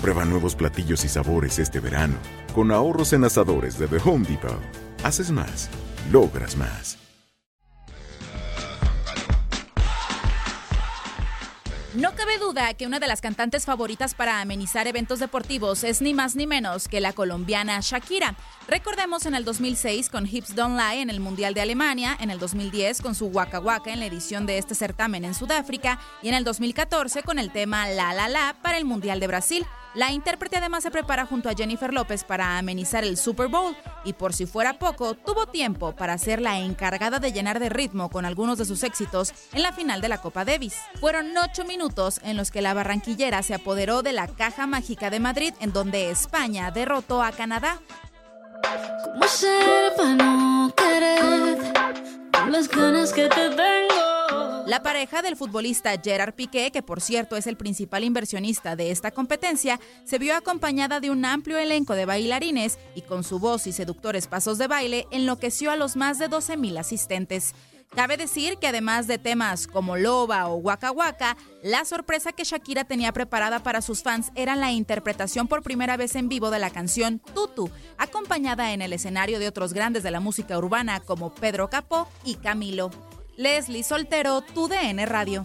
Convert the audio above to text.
Prueba nuevos platillos y sabores este verano, con ahorros en asadores de The Home Depot. Haces más, logras más. No cabe duda que una de las cantantes favoritas para amenizar eventos deportivos es ni más ni menos que la colombiana Shakira. Recordemos en el 2006 con Hips Don't Lie en el Mundial de Alemania, en el 2010 con su Waka Waka en la edición de este certamen en Sudáfrica y en el 2014 con el tema La La La para el Mundial de Brasil. La intérprete además se prepara junto a Jennifer López para amenizar el Super Bowl y por si fuera poco, tuvo tiempo para ser la encargada de llenar de ritmo con algunos de sus éxitos en la final de la Copa Davis. Fueron ocho minutos en los que la barranquillera se apoderó de la caja mágica de Madrid en donde España derrotó a Canadá. La pareja del futbolista Gerard Piqué, que por cierto es el principal inversionista de esta competencia, se vio acompañada de un amplio elenco de bailarines y con su voz y seductores pasos de baile enloqueció a los más de 12.000 asistentes. Cabe decir que además de temas como Loba o Waka Waka, la sorpresa que Shakira tenía preparada para sus fans era la interpretación por primera vez en vivo de la canción Tutu, acompañada en el escenario de otros grandes de la música urbana como Pedro Capó y Camilo. Leslie Soltero, tu DN Radio.